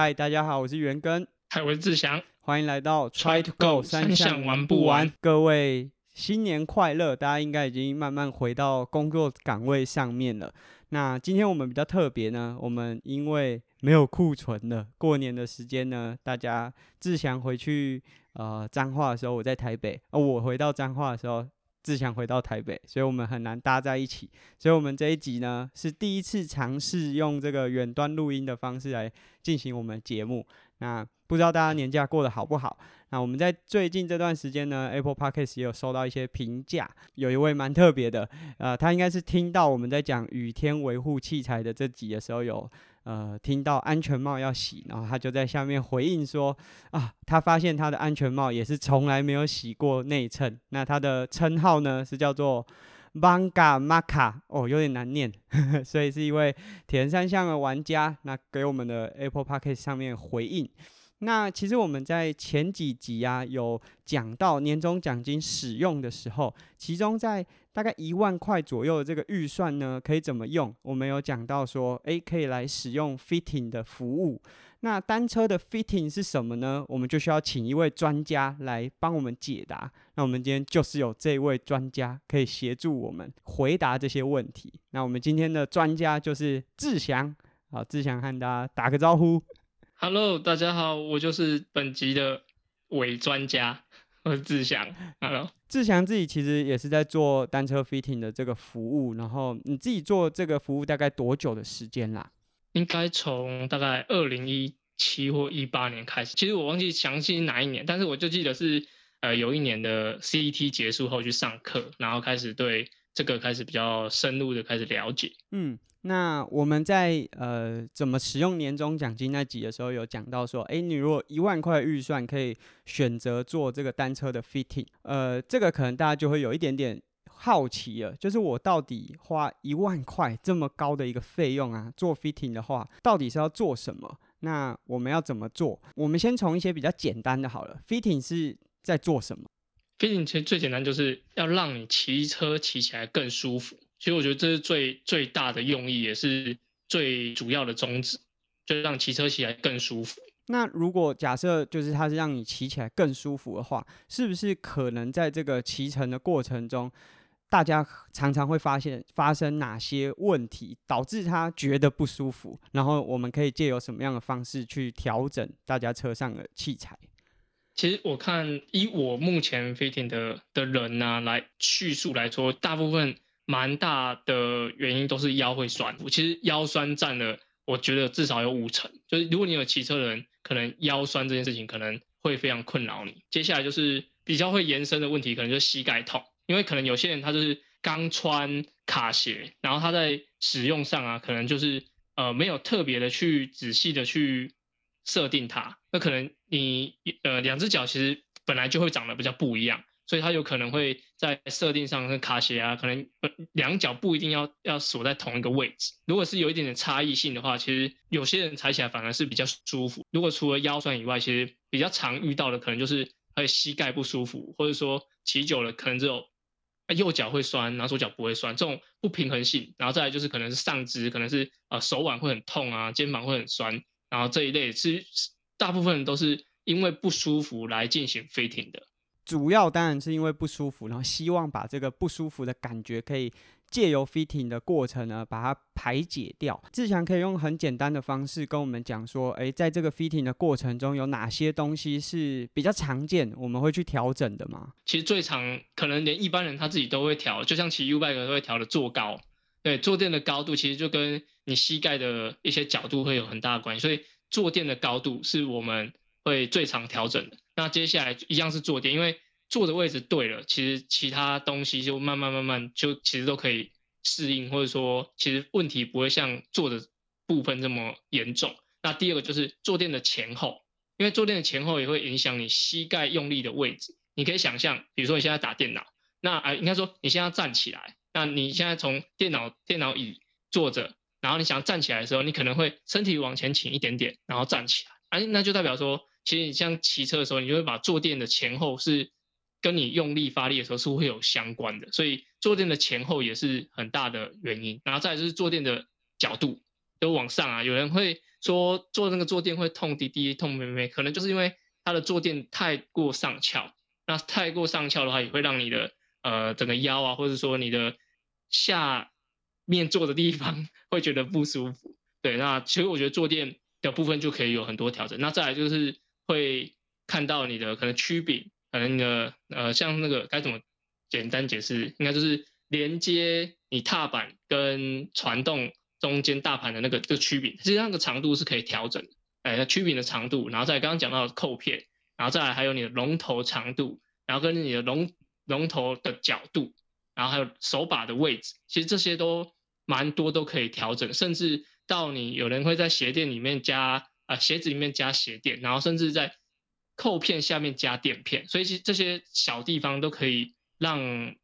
嗨，大家好，我是元根，嗨，我是志祥，欢迎来到 Try to Go 三项玩不完。各位新年快乐！大家应该已经慢慢回到工作岗位上面了。那今天我们比较特别呢，我们因为没有库存了，过年的时间呢，大家志祥回去呃彰化的时候，我在台北；而我回到彰化的时候。志强回到台北，所以我们很难搭在一起。所以，我们这一集呢是第一次尝试用这个远端录音的方式来进行我们节目。那不知道大家年假过得好不好？那我们在最近这段时间呢，Apple Podcast 也有收到一些评价，有一位蛮特别的，呃，他应该是听到我们在讲雨天维护器材的这集的时候有。呃，听到安全帽要洗，然后他就在下面回应说：“啊，他发现他的安全帽也是从来没有洗过内衬。那他的称号呢是叫做 Manga Maka，哦，有点难念，所以是一位田三项的玩家。那给我们的 Apple p o c k e 上面回应。那其实我们在前几集啊有讲到年终奖金使用的时候，其中在大概一万块左右的这个预算呢，可以怎么用？我们有讲到说，诶，可以来使用 fitting 的服务。那单车的 fitting 是什么呢？我们就需要请一位专家来帮我们解答。那我们今天就是有这位专家可以协助我们回答这些问题。那我们今天的专家就是志祥，好，志祥和大家打个招呼。Hello，大家好，我就是本集的伪专家。我是志祥，Hello，志祥自己其实也是在做单车 fitting 的这个服务，然后你自己做这个服务大概多久的时间啦？应该从大概二零一七或一八年开始，其实我忘记详细哪一年，但是我就记得是呃有一年的 CET 结束后去上课，然后开始对这个开始比较深入的开始了解，嗯。那我们在呃怎么使用年终奖金那集的时候有讲到说，哎，你如果一万块预算可以选择做这个单车的 fitting，呃，这个可能大家就会有一点点好奇了，就是我到底花一万块这么高的一个费用啊，做 fitting 的话，到底是要做什么？那我们要怎么做？我们先从一些比较简单的好了，fitting 是在做什么？fitting 其实最简单就是要让你骑车骑起来更舒服。其实我觉得这是最最大的用意，也是最主要的宗旨，就让骑车起来更舒服。那如果假设就是它是让你骑起来更舒服的话，是不是可能在这个骑乘的过程中，大家常常会发现发生哪些问题，导致他觉得不舒服？然后我们可以借由什么样的方式去调整大家车上的器材？其实我看以我目前飞艇的的人呢来叙述来说，大部分。蛮大的原因都是腰会酸，我其实腰酸占了，我觉得至少有五成。就是如果你有骑车的人，可能腰酸这件事情可能会非常困扰你。接下来就是比较会延伸的问题，可能就是膝盖痛，因为可能有些人他就是刚穿卡鞋，然后他在使用上啊，可能就是呃没有特别的去仔细的去设定它，那可能你呃两只脚其实本来就会长得比较不一样。所以它有可能会在设定上跟卡鞋啊，可能两脚不一定要要锁在同一个位置。如果是有一点点差异性的话，其实有些人踩起来反而是比较舒服。如果除了腰酸以外，其实比较常遇到的可能就是还有膝盖不舒服，或者说骑久了可能只有右脚会酸，然后左脚不会酸，这种不平衡性。然后再来就是可能是上肢，可能是呃手腕会很痛啊，肩膀会很酸，然后这一类是大部分人都是因为不舒服来进行飞艇的。主要当然是因为不舒服，然后希望把这个不舒服的感觉可以借由 fitting 的过程呢，把它排解掉。志强可以用很简单的方式跟我们讲说，诶，在这个 fitting 的过程中有哪些东西是比较常见，我们会去调整的吗？其实最常可能连一般人他自己都会调，就像骑 U bike 都会调的坐高，对，坐垫的高度其实就跟你膝盖的一些角度会有很大的关系，所以坐垫的高度是我们会最常调整的。那接下来一样是坐垫，因为坐的位置对了，其实其他东西就慢慢慢慢就其实都可以适应，或者说其实问题不会像坐的部分这么严重。那第二个就是坐垫的前后，因为坐垫的前后也会影响你膝盖用力的位置。你可以想象，比如说你现在打电脑，那啊应该说你现在站起来，那你现在从电脑电脑椅坐着，然后你想站起来的时候，你可能会身体往前倾一点点，然后站起来，哎，那就代表说。其实你像骑车的时候，你就会把坐垫的前后是跟你用力发力的时候是会有相关的，所以坐垫的前后也是很大的原因。然后再就是坐垫的角度，都往上啊。有人会说坐那个坐垫会痛滴滴、痛咩咩，可能就是因为它的坐垫太过上翘。那太过上翘的话，也会让你的呃整个腰啊，或者说你的下面坐的地方 会觉得不舒服。对，那其实我觉得坐垫的部分就可以有很多调整。那再来就是会看到你的可能曲柄，可能你的呃像那个该怎么简单解释，应该就是连接你踏板跟传动中间大盘的那个这个曲柄，其实那个长度是可以调整的。哎，那曲柄的长度，然后再刚刚讲到的扣片，然后再来还有你的龙头长度，然后跟你的龙龙头的角度，然后还有手把的位置，其实这些都蛮多都可以调整，甚至。到你有人会在鞋垫里面加啊鞋子里面加鞋垫，然后甚至在扣片下面加垫片，所以其实这些小地方都可以让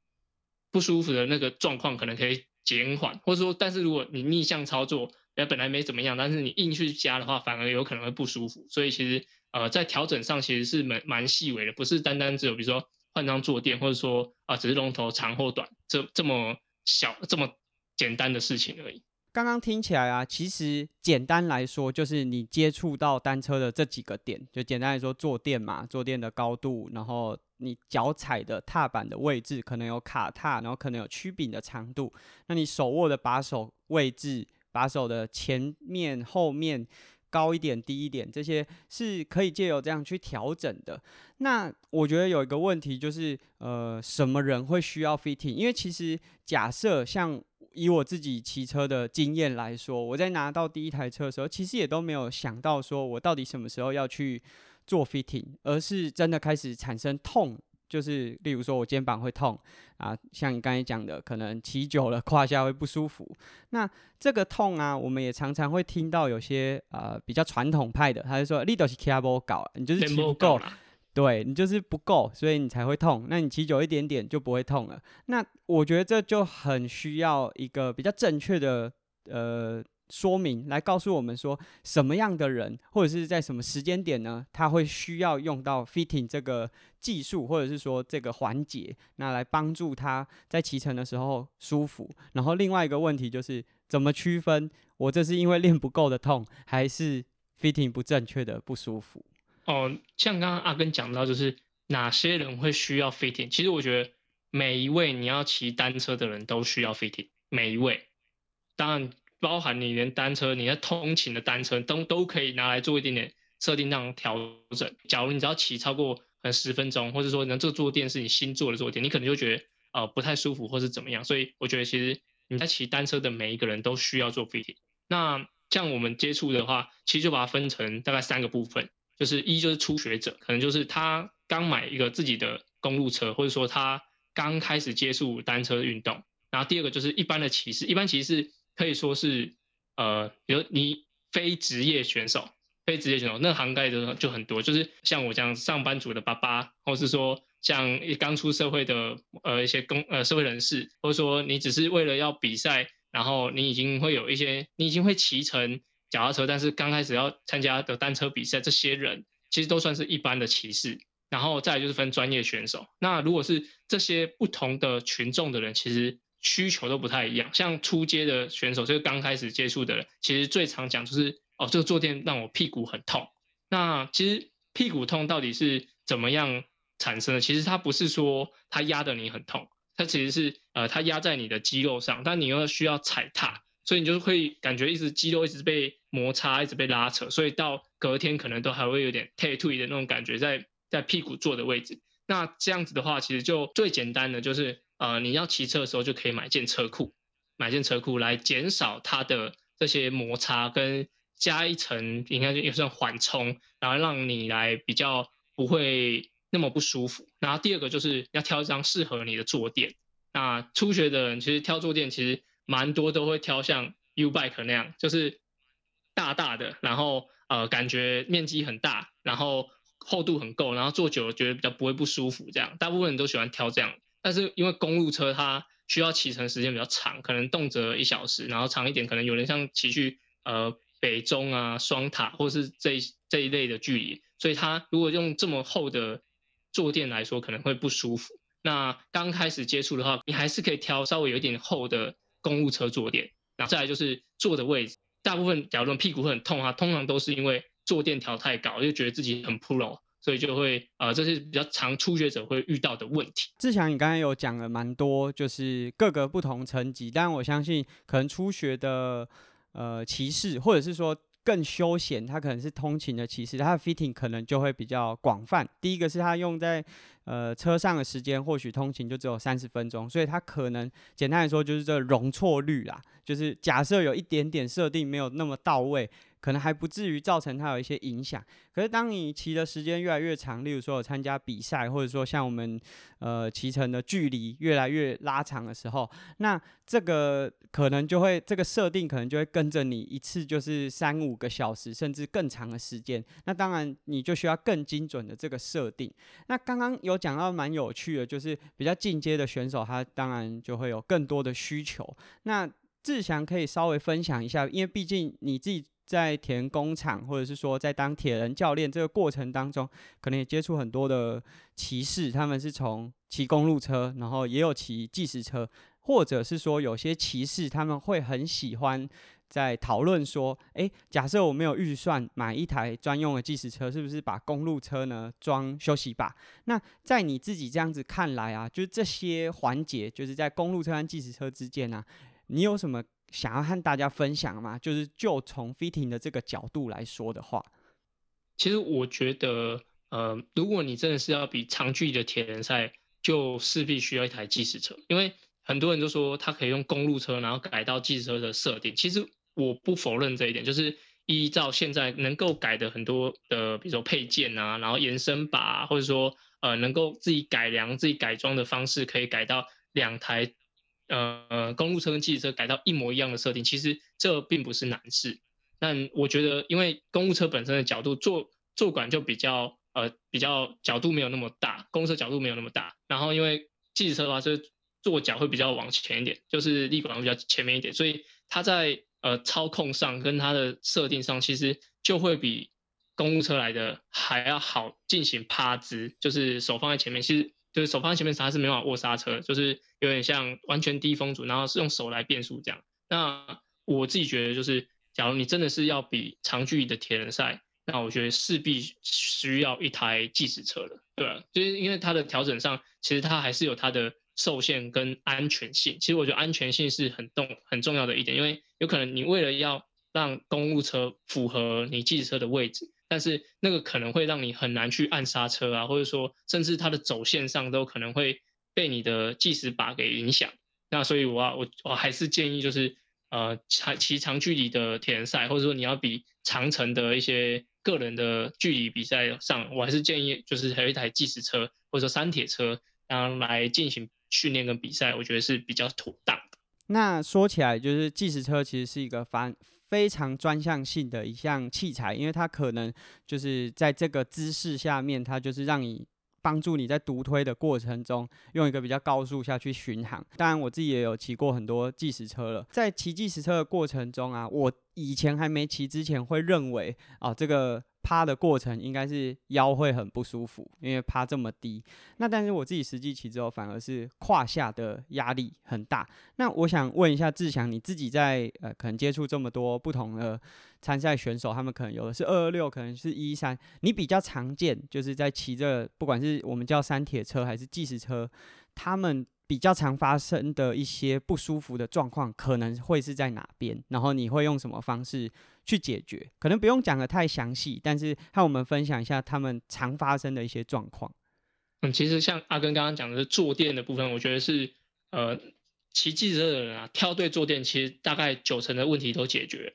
不舒服的那个状况可能可以减缓，或者说，但是如果你逆向操作，哎本来没怎么样，但是你硬去加的话，反而有可能会不舒服。所以其实呃在调整上其实是蛮蛮细微的，不是单单只有比如说换张坐垫，或者说啊只是龙头长或短这这么小这么简单的事情而已。刚刚听起来啊，其实简单来说，就是你接触到单车的这几个点，就简单来说，坐垫嘛，坐垫的高度，然后你脚踩的踏板的位置，可能有卡踏，然后可能有曲柄的长度，那你手握的把手位置，把手的前面、后面高一点、低一点，这些是可以借由这样去调整的。那我觉得有一个问题就是，呃，什么人会需要 fitting？因为其实假设像。以我自己骑车的经验来说，我在拿到第一台车的时候，其实也都没有想到说我到底什么时候要去做 fitting，而是真的开始产生痛，就是例如说我肩膀会痛啊，像你刚才讲的，可能骑久了胯下会不舒服。那这个痛啊，我们也常常会听到有些呃比较传统派的，他就说你都是骑不够，你就是骑不够。对你就是不够，所以你才会痛。那你骑久一点点就不会痛了。那我觉得这就很需要一个比较正确的呃说明，来告诉我们说什么样的人或者是在什么时间点呢，他会需要用到 fitting 这个技术，或者是说这个环节，那来帮助他在骑乘的时候舒服。然后另外一个问题就是怎么区分我这是因为练不够的痛，还是 fitting 不正确的不舒服？哦，像刚刚阿根讲到，就是哪些人会需要 fitting？其实我觉得每一位你要骑单车的人都需要 fitting，每一位，当然包含你连单车，你在通勤的单车都都可以拿来做一点点设定上调整。假如你只要骑超过呃十分钟，或者说你这个坐垫是你新坐的坐垫，你可能就觉得呃不太舒服或是怎么样。所以我觉得其实你在骑单车的每一个人都需要做 fitting。那像我们接触的话，其实就把它分成大概三个部分。就是一就是初学者，可能就是他刚买一个自己的公路车，或者说他刚开始接触单车运动。然后第二个就是一般的骑士，一般骑士可以说是呃，比如你非职业选手，非职业选手那涵盖的就很多，就是像我这样上班族的爸爸，或是说像刚出社会的呃一些公呃社会人士，或者说你只是为了要比赛，然后你已经会有一些，你已经会骑乘。脚踏车，但是刚开始要参加的单车比赛，这些人其实都算是一般的骑士。然后再就是分专业选手。那如果是这些不同的群众的人，其实需求都不太一样。像初阶的选手，就是刚开始接触的人，其实最常讲就是哦，这个坐垫让我屁股很痛。那其实屁股痛到底是怎么样产生的？其实它不是说它压的你很痛，它其实是呃它压在你的肌肉上，但你又需要踩踏。所以你就会感觉一直肌肉一直被摩擦，一直被拉扯，所以到隔天可能都还会有点退退的那种感觉在在屁股坐的位置。那这样子的话，其实就最简单的就是，呃，你要骑车的时候就可以买件车库，买件车库来减少它的这些摩擦，跟加一层应该就也算缓冲，然后让你来比较不会那么不舒服。然后第二个就是要挑一张适合你的坐垫。那初学的人其实挑坐垫其实。蛮多都会挑像 U bike 那样，就是大大的，然后呃感觉面积很大，然后厚度很够，然后坐久了觉得比较不会不舒服这样。大部分人都喜欢挑这样，但是因为公路车它需要骑乘时间比较长，可能动辄一小时，然后长一点可能有人像骑去呃北中啊双塔或是这这一类的距离，所以它如果用这么厚的坐垫来说可能会不舒服。那刚开始接触的话，你还是可以挑稍微有一点厚的。公务车坐垫，然后再来就是坐的位置，大部分假如屁股会很痛啊，通常都是因为坐垫调太高，就觉得自己很 pro，所以就会呃，这是比较常初学者会遇到的问题。志强，你刚才有讲了蛮多，就是各个不同层级，但我相信可能初学的呃骑士，或者是说。更休闲，它可能是通勤的骑士，它的 fitting 可能就会比较广泛。第一个是它用在呃车上的时间，或许通勤就只有三十分钟，所以它可能简单来说就是这容错率啦，就是假设有一点点设定没有那么到位。可能还不至于造成它有一些影响，可是当你骑的时间越来越长，例如说有参加比赛，或者说像我们呃骑乘的距离越来越拉长的时候，那这个可能就会这个设定可能就会跟着你一次就是三五个小时甚至更长的时间，那当然你就需要更精准的这个设定。那刚刚有讲到蛮有趣的，就是比较进阶的选手，他当然就会有更多的需求。那志祥可以稍微分享一下，因为毕竟你自己。在田工厂，或者是说在当铁人教练这个过程当中，可能也接触很多的骑士，他们是从骑公路车，然后也有骑计时车，或者是说有些骑士他们会很喜欢在讨论说，诶，假设我没有预算买一台专用的计时车，是不是把公路车呢装休息吧？那在你自己这样子看来啊，就是这些环节，就是在公路车和计时车之间啊，你有什么？想要和大家分享嘛，就是就从 fitting 的这个角度来说的话，其实我觉得，呃，如果你真的是要比长距离的铁人赛，就势必需要一台计时车，因为很多人都说他可以用公路车，然后改到计时车的设定。其实我不否认这一点，就是依照现在能够改的很多的，比如说配件啊，然后延伸把，或者说呃能够自己改良、自己改装的方式，可以改到两台。呃，公路车跟汽车改到一模一样的设定，其实这并不是难事。但我觉得，因为公路车本身的角度坐坐管就比较呃比较角度没有那么大，公路车角度没有那么大。然后因为汽车的话，是坐脚会比较往前一点，就是立管会比较前面一点，所以它在呃操控上跟它的设定上，其实就会比公路车来的还要好进行趴姿，就是手放在前面，其实。就是手放在前面它是没办法握刹车，就是有点像完全低风阻，然后是用手来变速这样。那我自己觉得，就是假如你真的是要比长距离的铁人赛，那我觉得势必需要一台计时车了，对吧？就是因为它的调整上，其实它还是有它的受限跟安全性。其实我觉得安全性是很重很重要的一点，因为有可能你为了要让公路车符合你计时车的位置。但是那个可能会让你很难去按刹车啊，或者说甚至它的走线上都可能会被你的计时把给影响。那所以我要我我还是建议就是呃长骑长距离的田赛，或者说你要比长程的一些个人的距离比赛上，我还是建议就是还有一台计时车或者说三铁车，然后来进行训练跟比赛，我觉得是比较妥当的。那说起来就是计时车其实是一个反。非常专项性的一项器材，因为它可能就是在这个姿势下面，它就是让你帮助你在独推的过程中用一个比较高速下去巡航。当然，我自己也有骑过很多计时车了，在骑计时车的过程中啊，我以前还没骑之前会认为啊这个。趴的过程应该是腰会很不舒服，因为趴这么低。那但是我自己实际骑之后，反而是胯下的压力很大。那我想问一下志祥，你自己在呃可能接触这么多不同的参赛选手，他们可能有的是二二六，可能是一三，你比较常见就是在骑着不管是我们叫山铁车还是计时车，他们。比较常发生的一些不舒服的状况，可能会是在哪边？然后你会用什么方式去解决？可能不用讲的太详细，但是和我们分享一下他们常发生的一些状况。嗯，其实像阿根刚刚讲的是坐垫的部分，我觉得是呃骑机车的人啊，挑对坐垫，其实大概九成的问题都解决了。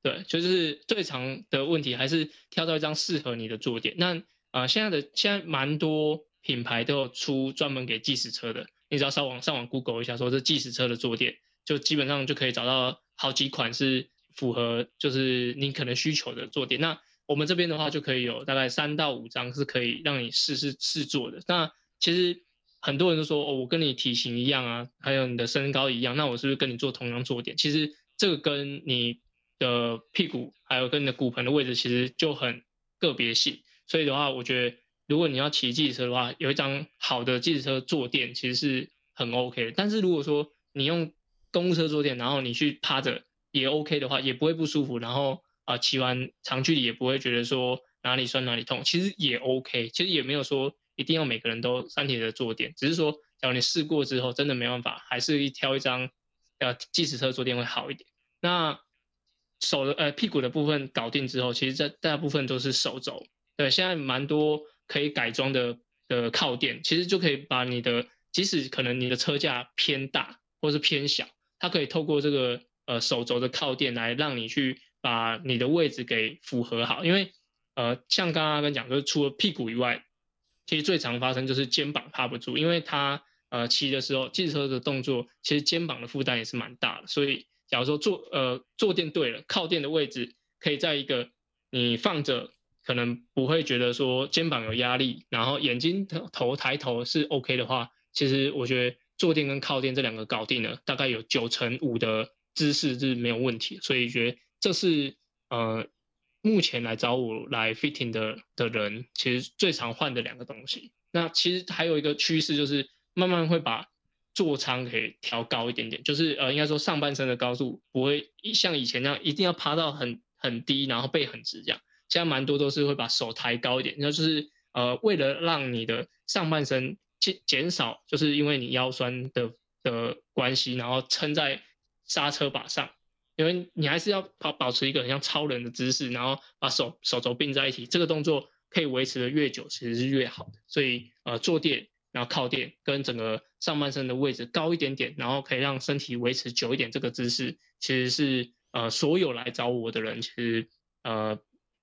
对，就是最常的问题还是挑到一张适合你的坐垫。那呃现在的现在蛮多品牌都有出专门给计时车的。你只要上网上网 Google 一下，说这计时车的坐垫，就基本上就可以找到好几款是符合就是你可能需求的坐垫。那我们这边的话，就可以有大概三到五张是可以让你试试试坐的。那其实很多人都说，哦，我跟你体型一样啊，还有你的身高一样，那我是不是跟你做同样坐垫？其实这个跟你的屁股还有跟你的骨盆的位置其实就很个别性。所以的话，我觉得。如果你要骑计时车的话，有一张好的计时车坐垫其实是很 OK 的。但是如果说你用公路车坐垫，然后你去趴着，也 OK 的话，也不会不舒服，然后啊骑完长距离也不会觉得说哪里酸哪里痛，其实也 OK，其实也没有说一定要每个人都三铁的坐垫，只是说假如你试过之后真的没办法，还是挑一张呃计时车坐垫会好一点。那手的呃屁股的部分搞定之后，其实这大部分都是手肘。对，现在蛮多可以改装的的靠垫，其实就可以把你的，即使可能你的车架偏大或是偏小，它可以透过这个呃手肘的靠垫来让你去把你的位置给符合好。因为呃像刚刚跟讲，就是除了屁股以外，其实最常发生就是肩膀趴不住，因为它呃骑的时候，骑车的动作，其实肩膀的负担也是蛮大的，所以。假如说坐呃坐垫对了，靠垫的位置可以在一个你放着可能不会觉得说肩膀有压力，然后眼睛头抬头是 OK 的话，其实我觉得坐垫跟靠垫这两个搞定了，大概有九成五的姿势是没有问题，所以觉得这是呃目前来找我来 fitting 的的人其实最常换的两个东西。那其实还有一个趋势就是慢慢会把。座舱可以调高一点点，就是呃，应该说上半身的高度不会像以前那样一定要趴到很很低，然后背很直这样。现在蛮多都是会把手抬高一点，那就是呃，为了让你的上半身减减少，就是因为你腰酸的的关系，然后撑在刹车把上，因为你还是要保保持一个很像超人的姿势，然后把手手肘并在一起，这个动作可以维持的越久，其实是越好的。所以呃，坐垫。然后靠垫跟整个上半身的位置高一点点，然后可以让身体维持久一点。这个姿势其实是呃，所有来找我的人，其实呃，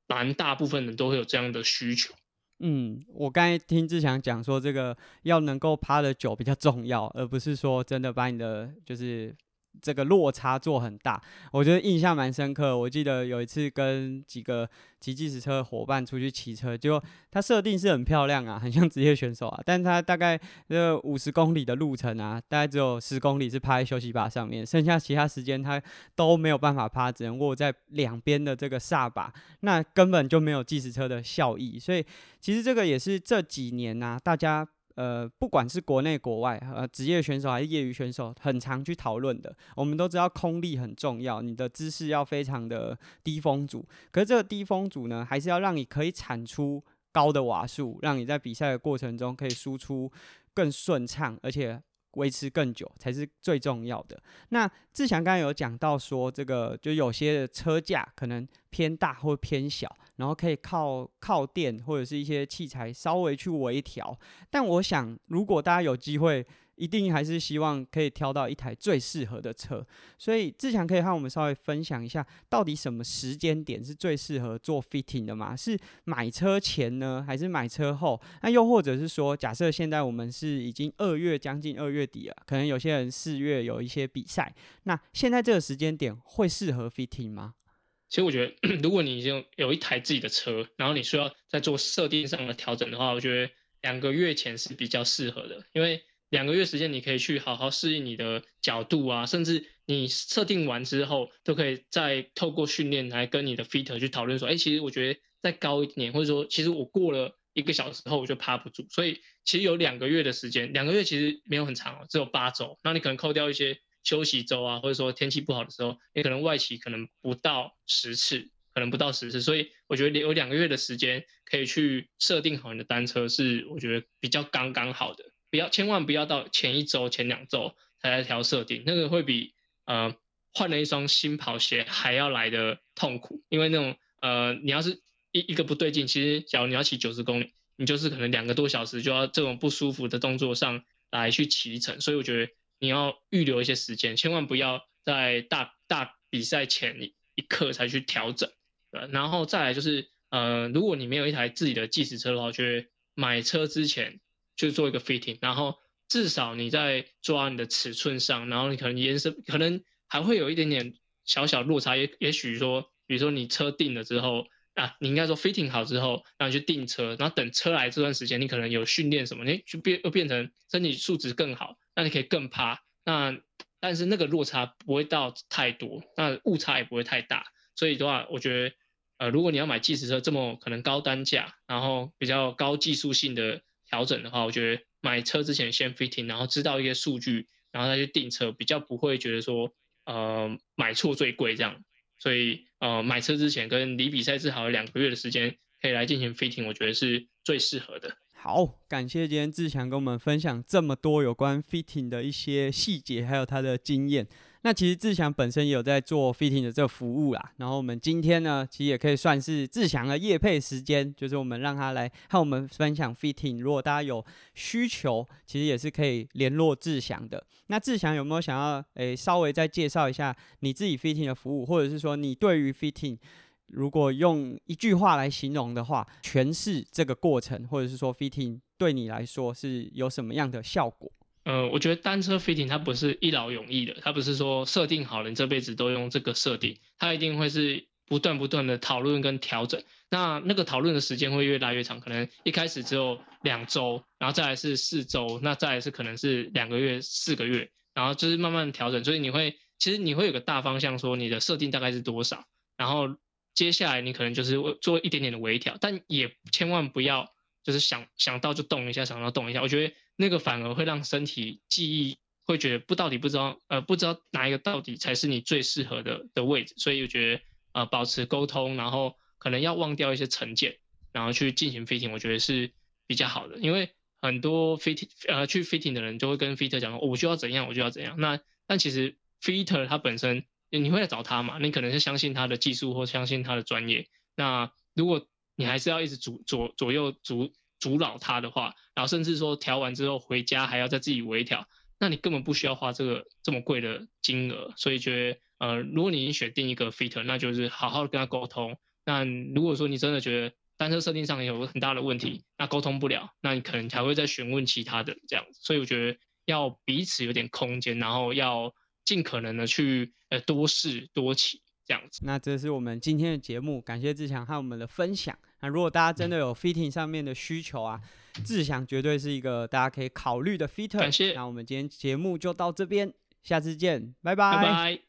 蛮大部分人都会有这样的需求。嗯，我刚才听志强讲说，这个要能够趴的久比较重要，而不是说真的把你的就是。这个落差做很大，我觉得印象蛮深刻。我记得有一次跟几个骑计时车的伙伴出去骑车，就他设定是很漂亮啊，很像职业选手啊，但他大概这五十公里的路程啊，大概只有十公里是趴在休息把上面，剩下其他时间他都没有办法趴，只能握在两边的这个刹把，那根本就没有计时车的效益。所以其实这个也是这几年呐，大家。呃，不管是国内国外，呃，职业选手还是业余选手，很常去讨论的。我们都知道空力很重要，你的姿势要非常的低风阻。可是这个低风阻呢，还是要让你可以产出高的瓦数，让你在比赛的过程中可以输出更顺畅，而且。维持更久才是最重要的。那志强刚刚有讲到说，这个就有些车架可能偏大或偏小，然后可以靠靠垫或者是一些器材稍微去微调。但我想，如果大家有机会，一定还是希望可以挑到一台最适合的车，所以志强可以和我们稍微分享一下，到底什么时间点是最适合做 fitting 的吗？是买车前呢，还是买车后？那又或者是说，假设现在我们是已经二月将近二月底了，可能有些人四月有一些比赛，那现在这个时间点会适合 fitting 吗？其实我觉得，如果你已经有一台自己的车，然后你需要在做设定上的调整的话，我觉得两个月前是比较适合的，因为。两个月时间，你可以去好好适应你的角度啊，甚至你设定完之后，都可以再透过训练来跟你的 fitter 去讨论说，哎，其实我觉得再高一点，或者说，其实我过了一个小时后我就趴不住，所以其实有两个月的时间，两个月其实没有很长哦，只有八周，那你可能扣掉一些休息周啊，或者说天气不好的时候，你可能外骑可能不到十次，可能不到十次，所以我觉得有两个月的时间可以去设定好你的单车，是我觉得比较刚刚好的。不要，千万不要到前一周、前两周才来调设定，那个会比呃换了一双新跑鞋还要来的痛苦。因为那种呃，你要是一一个不对劲，其实假如你要骑九十公里，你就是可能两个多小时就要这种不舒服的动作上来去骑乘。所以我觉得你要预留一些时间，千万不要在大大比赛前一刻才去调整。呃，然后再来就是呃，如果你没有一台自己的计时车的话，我觉得买车之前。就做一个 fitting，然后至少你在抓你的尺寸上，然后你可能延伸，可能还会有一点点小小落差。也也许说，比如说你车定了之后啊，你应该说 fitting 好之后，然后去订车，然后等车来这段时间，你可能有训练什么，你就变又变成身体素质更好，那你可以更趴。那但是那个落差不会到太多，那误差也不会太大。所以的话，我觉得呃，如果你要买计时车这么可能高单价，然后比较高技术性的。调整的话，我觉得买车之前先 fitting，然后知道一些数据，然后再去订车，比较不会觉得说呃买错最贵这样。所以呃买车之前跟离比赛至少有两个月的时间可以来进行 fitting，我觉得是最适合的。好，感谢今天志强跟我们分享这么多有关 fitting 的一些细节，还有他的经验。那其实志强本身也有在做 fitting 的这个服务啦。然后我们今天呢，其实也可以算是志强的业配时间，就是我们让他来和我们分享 fitting。如果大家有需求，其实也是可以联络志强的。那志强有没有想要诶稍微再介绍一下你自己 fitting 的服务，或者是说你对于 fitting，如果用一句话来形容的话，诠释这个过程，或者是说 fitting 对你来说是有什么样的效果？呃，我觉得单车 fitting 它不是一劳永逸的，它不是说设定好了你这辈子都用这个设定，它一定会是不断不断的讨论跟调整。那那个讨论的时间会越来越长，可能一开始只有两周，然后再来是四周，那再来是可能是两个月、四个月，然后就是慢慢调整。所以你会其实你会有个大方向，说你的设定大概是多少，然后接下来你可能就是做一点点的微调，但也千万不要就是想想到就动一下，想到动一下。我觉得。那个反而会让身体记忆会觉得不到底不知道呃不知道哪一个到底才是你最适合的的位置，所以我觉得呃保持沟通，然后可能要忘掉一些成见，然后去进行 fitting，我觉得是比较好的。因为很多 fitting 呃去 fitting 的人就会跟 fitter 讲，我就要怎样，我就要怎样。那但其实 fitter 他本身你会来找他嘛？你可能是相信他的技术或相信他的专业。那如果你还是要一直阻左左右阻阻扰他的话，然后甚至说调完之后回家还要再自己微调，那你根本不需要花这个这么贵的金额。所以觉得，呃，如果你已经选定一个 fitter，那就是好好跟他沟通。那如果说你真的觉得单车设定上有很大的问题，那沟通不了，那你可能才会再询问其他的这样子。所以我觉得要彼此有点空间，然后要尽可能的去呃多试多起这样子。那这是我们今天的节目，感谢志强和我们的分享。那如果大家真的有 fitting 上面的需求啊，志强绝对是一个大家可以考虑的 fitter。感谢。那我们今天节目就到这边，下次见，拜拜。拜拜。